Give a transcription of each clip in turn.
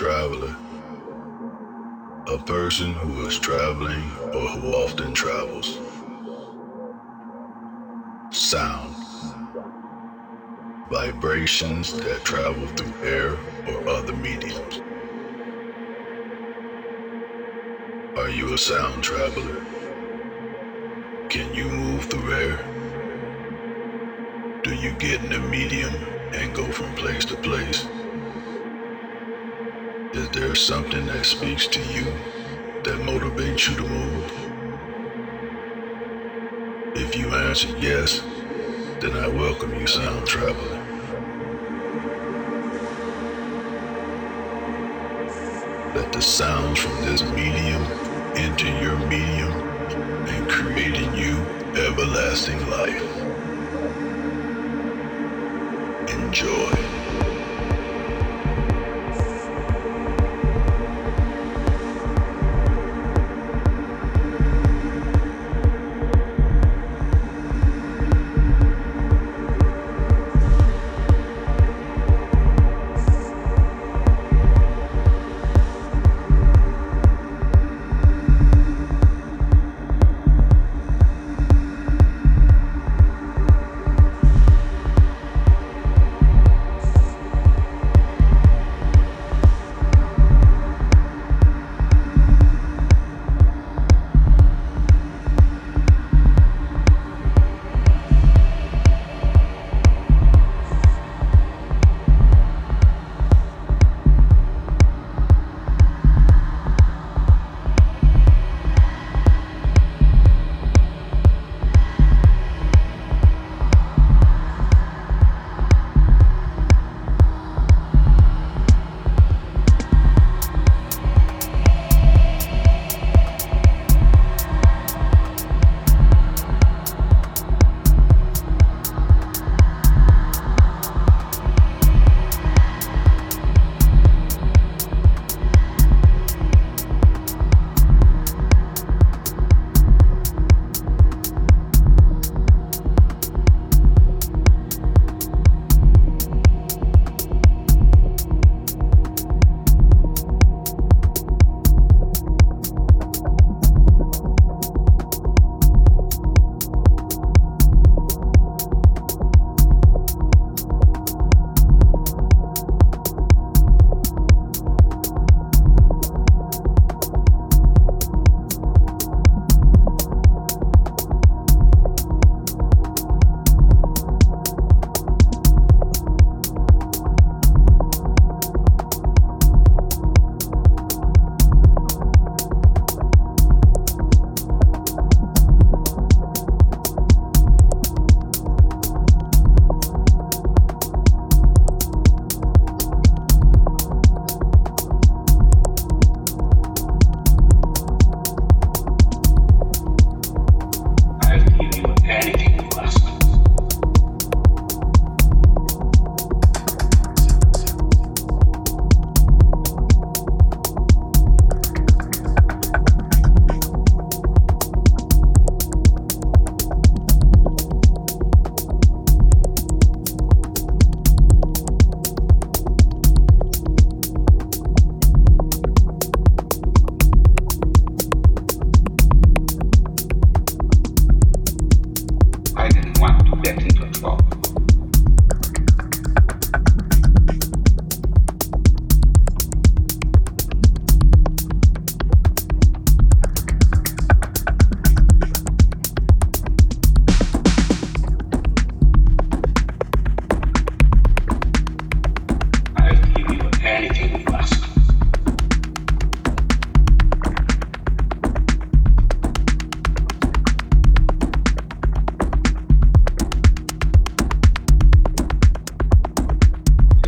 traveler. A person who is traveling or who often travels. Sound. Vibrations that travel through air or other mediums. Are you a sound traveler? Can you move through air? Do you get in a medium and go from place to place? Is there something that speaks to you that motivates you to move? If you answer yes, then I welcome you, sound traveler. Let the sounds from this medium enter your medium and create in you everlasting life.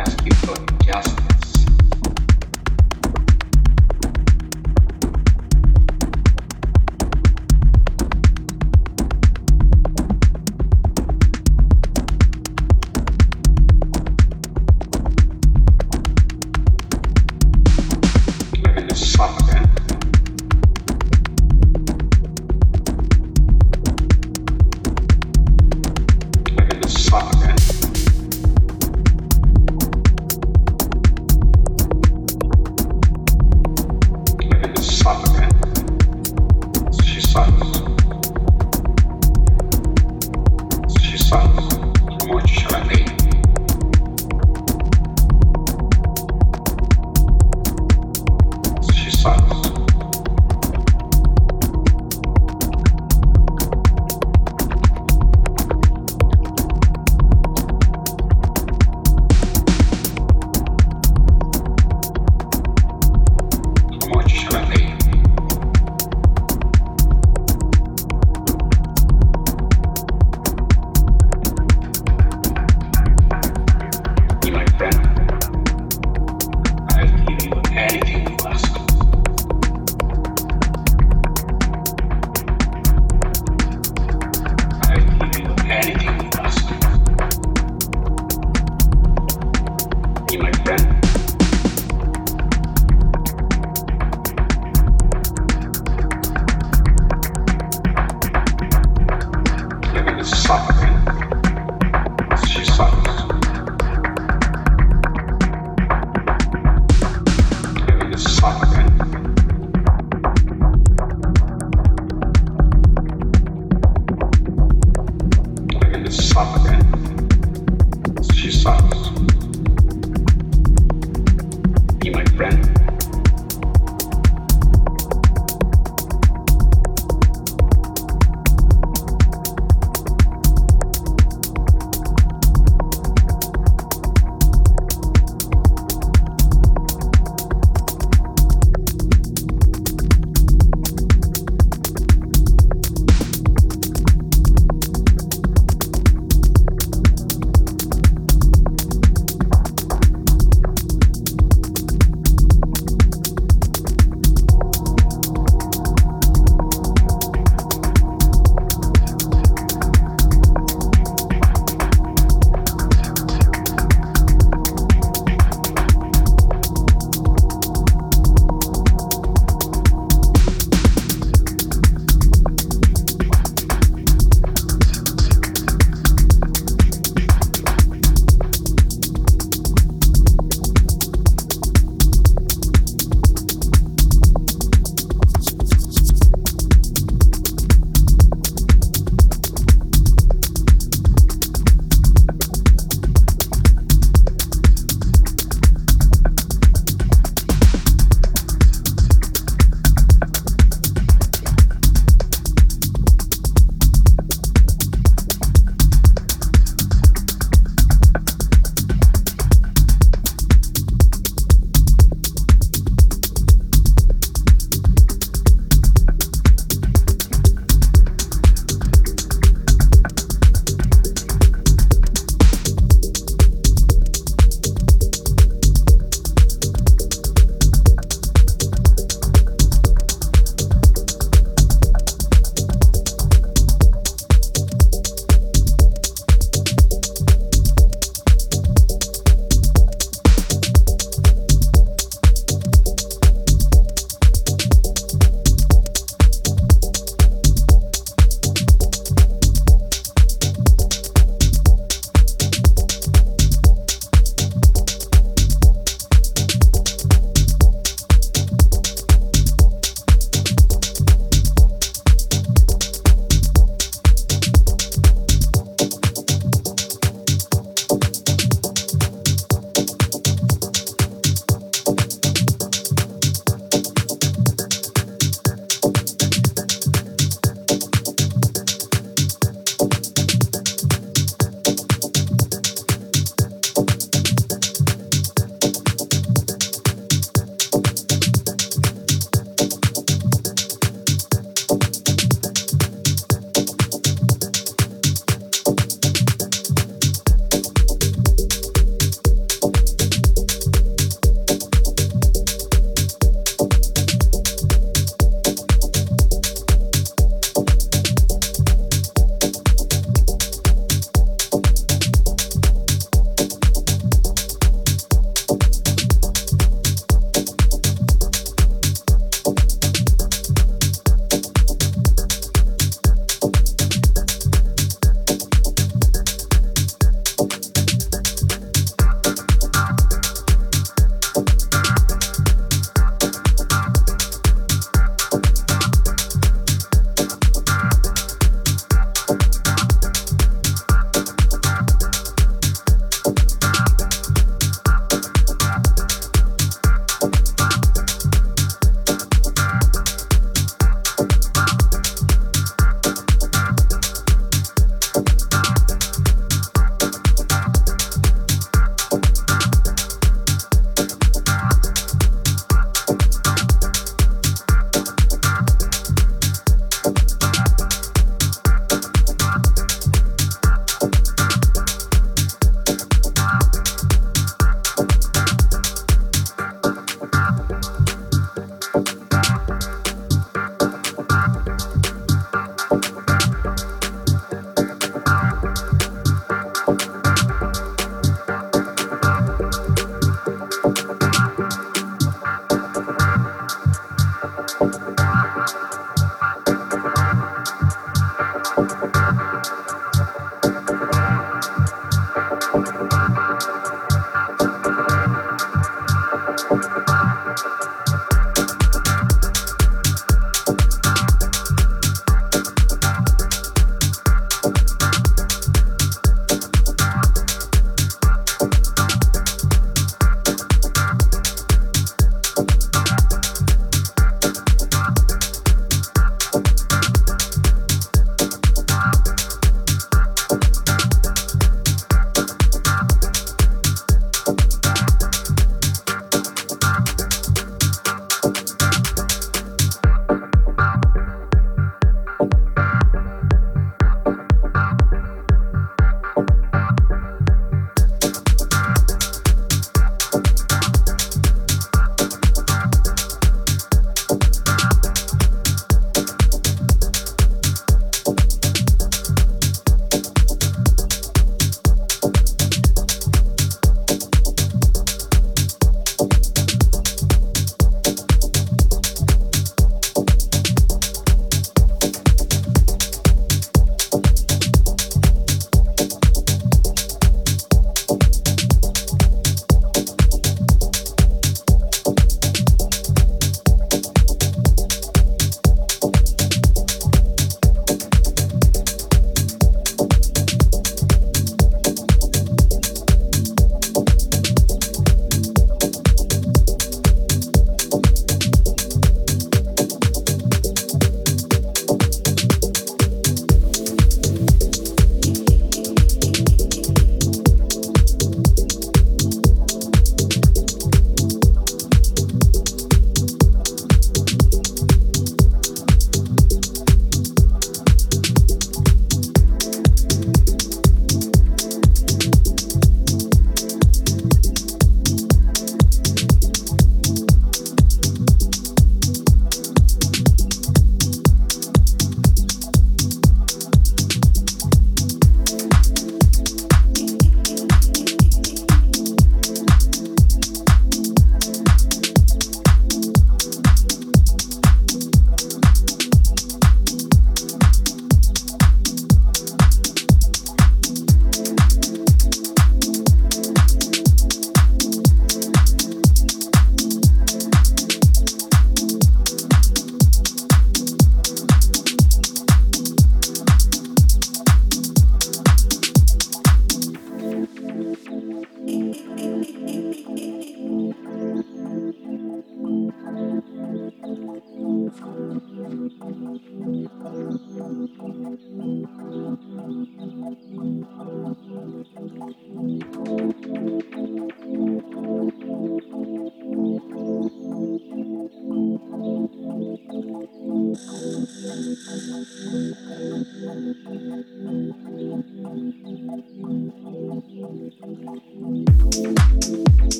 Ask you for justice.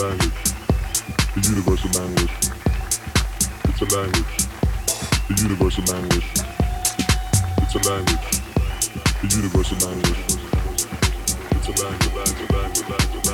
language, the universal language. It's a language, the universal language. It's a language, the universal language. It's a language, language, language, language.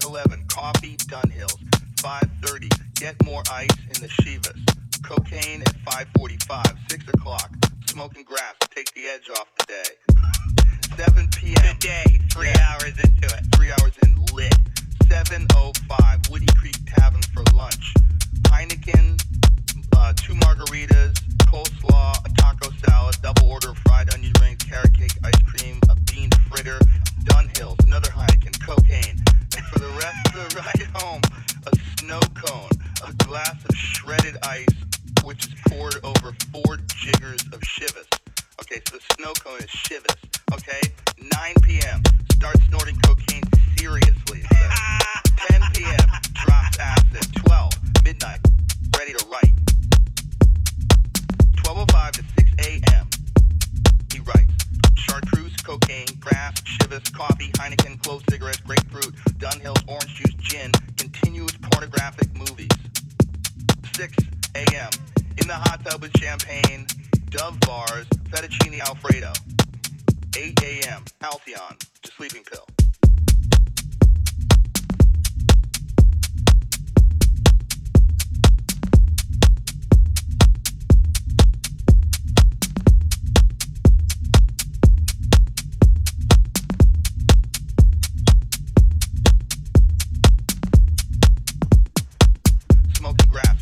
511 Coffee Dunhills. 530 Get More Ice in the Chivas. Cocaine at 545, 6 o'clock. Smoking grass to take the edge off the day. 7 p.m. Today, three yeah. hours into it. Three hours in lit. 7.05 Woody Creek Tavern for lunch. Heineken, uh, two margaritas, coleslaw, a taco salad, double order of fried onion rings, carrot cake, ice cream, a bean fritter, Dunhills, another Heineken, cocaine. And for the rest of the ride home, a snow cone, a glass of shredded ice, which is poured over four jiggers of Chivas. Okay, so the snow cone is Chivas. Okay, 9 p.m. Start snorting cocaine seriously. 10 p.m. Drops acid. 12 midnight. Ready to write. 12:05 to 6 a.m. He writes. Chartreuse, cocaine, grass, Chivas, coffee, Heineken, clove cigarettes, grapefruit, Dunhills, orange juice, gin, continuous pornographic movies. 6 a.m. In the hot tub with champagne, Dove bars, fettuccine alfredo. 8 a.m. Halcion, to sleeping pill. Smoking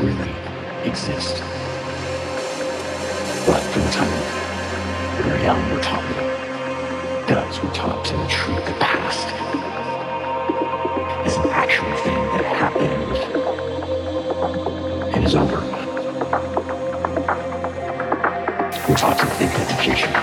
really exist. But for the time we were young, we're taught does. We're taught to treat the past as an actual thing that happened and is over. We're taught to think that the future